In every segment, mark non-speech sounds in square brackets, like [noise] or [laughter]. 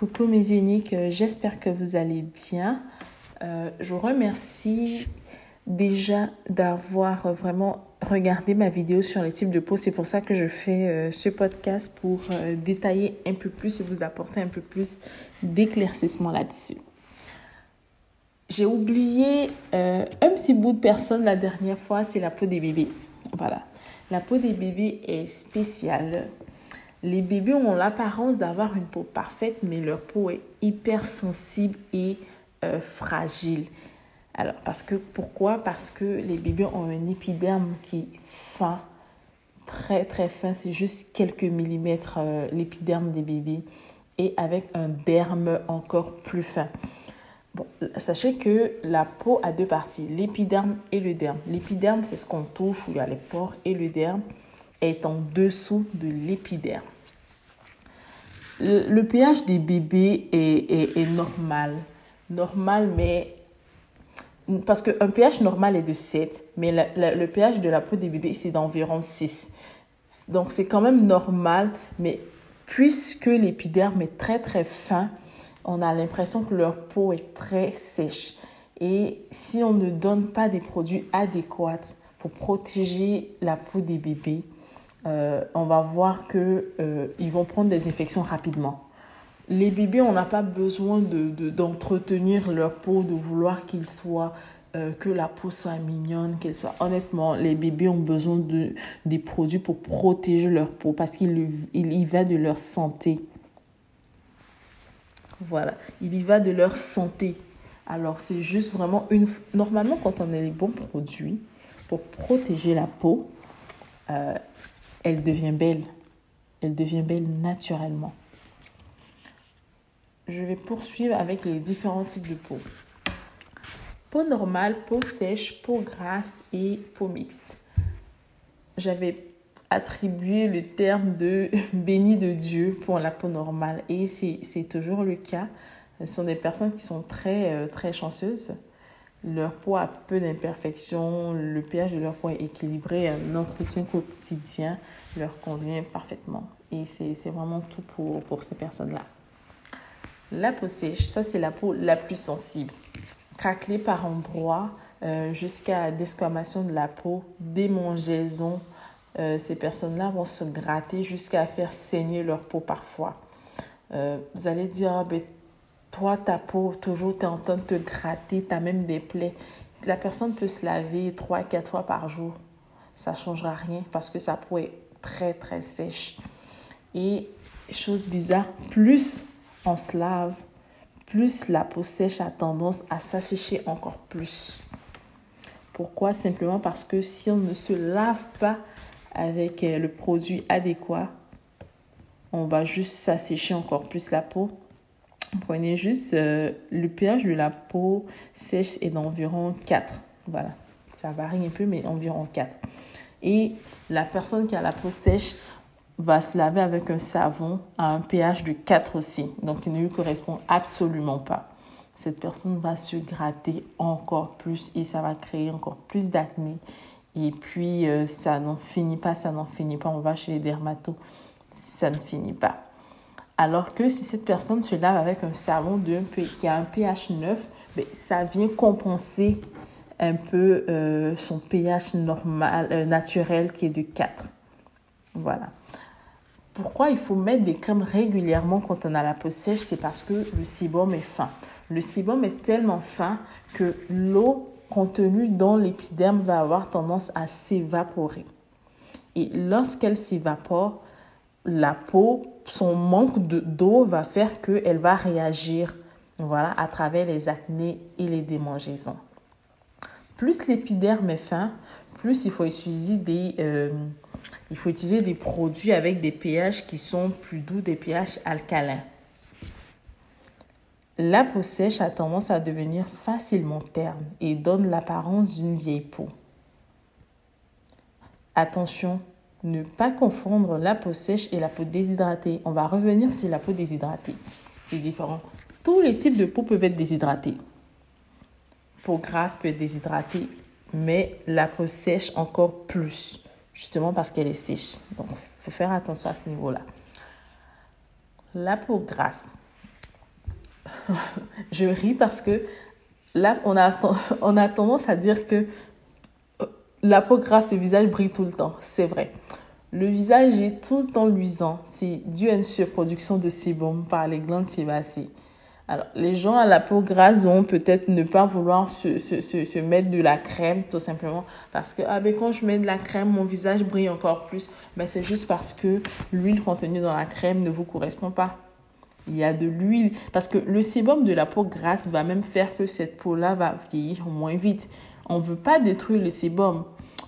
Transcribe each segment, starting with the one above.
Coucou mes uniques, euh, j'espère que vous allez bien. Euh, je vous remercie déjà d'avoir vraiment regardé ma vidéo sur les types de peau. C'est pour ça que je fais euh, ce podcast pour détailler un peu plus et vous apporter un peu plus d'éclaircissement là-dessus. J'ai oublié un petit bout de personne la dernière fois, c'est la peau des bébés. Voilà. La peau des bébés est spéciale. Les bébés ont l'apparence d'avoir une peau parfaite, mais leur peau est hyper sensible et euh, fragile. Alors, parce que, pourquoi? Parce que les bébés ont un épiderme qui est fin, très très fin, c'est juste quelques millimètres euh, l'épiderme des bébés, et avec un derme encore plus fin. Sachez que la peau a deux parties, l'épiderme et le derme. L'épiderme, c'est ce qu'on touche, où il y a les pores, et le derme est en dessous de l'épiderme. Le, pH des bébés est, est, normal. Normal, mais... Parce qu'un pH normal est de 7, mais le pH de la peau des bébés, c'est d'environ 6. Donc, c'est quand même normal, mais puisque l'épiderme est très, très fin, on a l'impression que leur peau est très sèche. Et si on ne donne pas des produits adéquats pour protéger la peau des bébés, euh, on va voir qu'ils euh, vont prendre des infections rapidement. Les bébés, on n'a pas besoin d'entretenir de, leur peau, de vouloir qu'ils soient, euh, que la peau soit mignonne, qu'elle soit. Honnêtement, les bébés ont besoin de, des produits pour protéger leur peau parce qu'il il y va de leur santé. Voilà, il y va de leur santé. Alors, c'est juste vraiment une. Normalement, quand on a les bons produits pour protéger la peau, elle devient belle. Elle devient belle naturellement. Je vais poursuivre avec les différents types de peau. Peau normale, peau sèche, peau grasse et peau mixte. J'avais attribué le terme de [laughs] béni de Dieu pour la peau normale et c'est toujours le cas. Ce sont des personnes qui sont très, euh, très chanceuses leur peau a peu d'imperfections, le pH de leur peau est équilibré, un entretien quotidien leur convient parfaitement. Et c'est vraiment tout pour, pour ces personnes-là. La peau sèche, ça c'est la peau la plus sensible. Craquelée par endroits euh, jusqu'à desquamation de la peau, démangeaison. Euh, ces personnes-là vont se gratter jusqu'à faire saigner leur peau parfois. Euh, vous allez dire, ah, ben, toi, ta peau, toujours, tu es en train de te gratter, tu as même des plaies. La personne peut se laver 3 quatre fois par jour. Ça ne changera rien parce que sa peau est très, très sèche. Et chose bizarre, plus on se lave, plus la peau sèche a tendance à s'assécher encore plus. Pourquoi? Simplement parce que si on ne se lave pas avec euh, le produit adéquat, on va juste s'assécher encore plus la peau Prenez juste euh, le pH de la peau sèche est d'environ 4. Voilà, ça varie un peu, mais environ 4. Et la personne qui a la peau sèche va se laver avec un savon à un pH de 4 aussi. Donc, il ne lui correspond absolument pas. Cette personne va se gratter encore plus et ça va créer encore plus d'acné. Et puis, euh, ça n'en finit pas, ça n'en finit pas. On va chez les dermatos, ça ne finit pas. Alors que si cette personne se lave avec un savon qui a un pH 9, ben, ça vient compenser un peu euh, son pH normal, euh, naturel qui est de 4. Voilà. Pourquoi il faut mettre des crèmes régulièrement quand on a la peau sèche? C'est parce que le sébum est fin. Le sébum est tellement fin que l'eau contenue dans l'épiderme va avoir tendance à s'évaporer. Et lorsqu'elle s'évapore, la peau, son manque d'eau va faire qu'elle va réagir voilà, à travers les acnés et les démangeaisons. Plus l'épiderme est fin, plus il faut utiliser des, euh, il faut utiliser des produits avec des pH qui sont plus doux, des pH alcalins. La peau sèche a tendance à devenir facilement terne et donne l'apparence d'une vieille peau. Attention, ne pas confondre la peau sèche et la peau déshydratée. On va revenir sur la peau déshydratée. C'est différent. Tous les types de peau peuvent être déshydratées. Peau grasse peut être déshydratée, mais la peau sèche encore plus, justement parce qu'elle est sèche. Donc, il faut faire attention à ce niveau-là. La peau grasse. [laughs] je ris parce que là, on a, on a tendance à dire que la peau grasse, le visage brille tout le temps. C'est vrai. Le visage est tout le temps luisant. C'est dû à une surproduction de sébum par les glandes sébacées. Alors, les gens à la peau grasse vont peut-être ne pas vouloir se, se, se, mettre de la crème, tout simplement, parce que ah, ben, quand je mets de la crème, mon visage brille encore plus. Ben, c'est juste parce que l'huile contenue dans la crème ne vous correspond pas. Il y a de l'huile, parce que le sébum de la peau grasse va même faire que cette peau-là va vieillir moins vite. On ne veut pas détruire le sébum.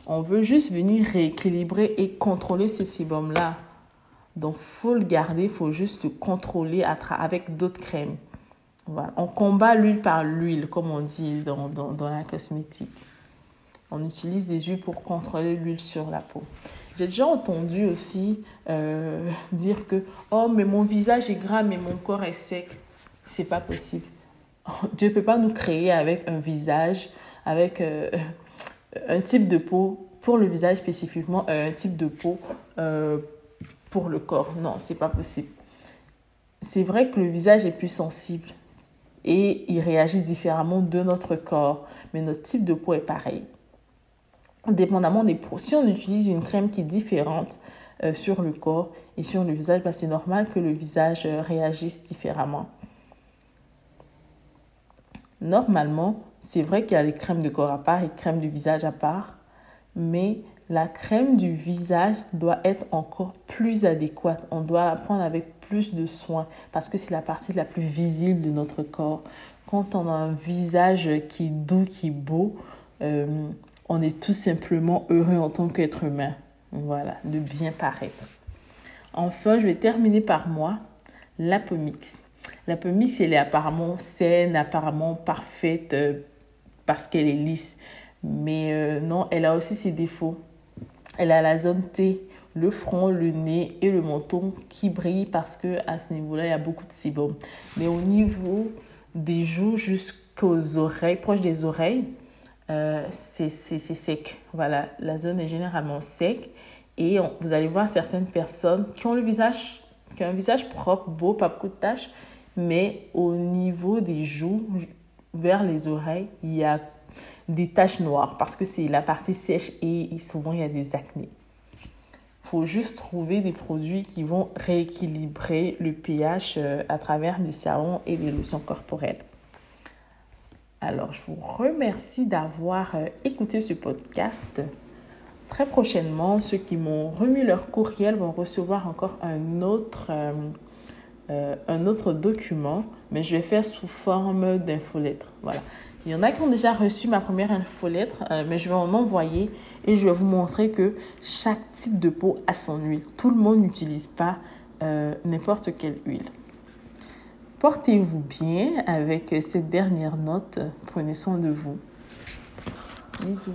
On veut juste venir rééquilibrer et contrôler ce sébum-là. Donc, faut le garder, faut juste le contrôler avec d'autres crèmes. Voilà. On combat l'huile par l'huile, comme on dit dans, dans, dans, la cosmétique. On utilise des huiles pour contrôler l'huile sur la peau. J'ai déjà entendu aussi euh, dire que oh mais mon visage est gras mais mon corps est sec. C'est pas possible. [laughs] Dieu ne peut pas nous créer avec un visage, avec euh, un type de peau pour le visage spécifiquement, un type de peau euh, pour le corps. Non, c'est pas possible. C'est vrai que le visage est plus sensible et il réagit différemment de notre corps, mais notre type de peau est pareil. Dépendamment des peaux, si on utilise une crème qui est différente euh, sur le corps et sur le visage, bah, c'est normal que le visage euh, réagisse différemment. Normalement, c'est vrai qu'il y a les crèmes de corps à part et crèmes de visage à part, mais la crème du visage doit être encore plus adéquate. On doit la prendre avec plus de soin parce que c'est la partie la plus visible de notre corps. Quand on a un visage qui est doux, qui est beau, euh, on est tout simplement heureux en tant qu'être humain. Voilà, de bien paraître. Enfin, je vais terminer par moi, la peau mixte. La peau mixte, elle est apparemment saine, apparemment parfaite euh, parce qu'elle est lisse. Mais euh, non, elle a aussi ses défauts. Elle a la zone T, le front, le nez et le menton qui brillent parce que à ce niveau-là, il y a beaucoup de sébum. Mais au niveau des joues jusqu'aux oreilles, proches des oreilles, euh, c'est sec. Voilà, la zone est généralement sec. Et vous allez voir certaines personnes qui ont le visage, qui un visage propre, beau, pas beaucoup de taches, mais au niveau des joues, vers les oreilles, il y a des taches noires parce que c'est la partie sèche et souvent il y a des acnés. Faut juste trouver des produits qui vont rééquilibrer le pH euh, à travers les savons et les lotions corporelles. Alors, je vous remercie d'avoir euh, écouté ce podcast. Très prochainement, ceux qui m'ont remis leur courriel vont recevoir encore un autre, euh, euh, un autre document, mais je vais faire sous forme d'infolettre. Voilà. Il y en a qui ont déjà reçu ma première infolettre, mais je vais en envoyer et je vais vous montrer que chaque type de peau a son huile. Tout le monde n'utilise pas n'importe quelle huile. Portez-vous bien avec cette dernière note. Prenez soin de vous. Bisous.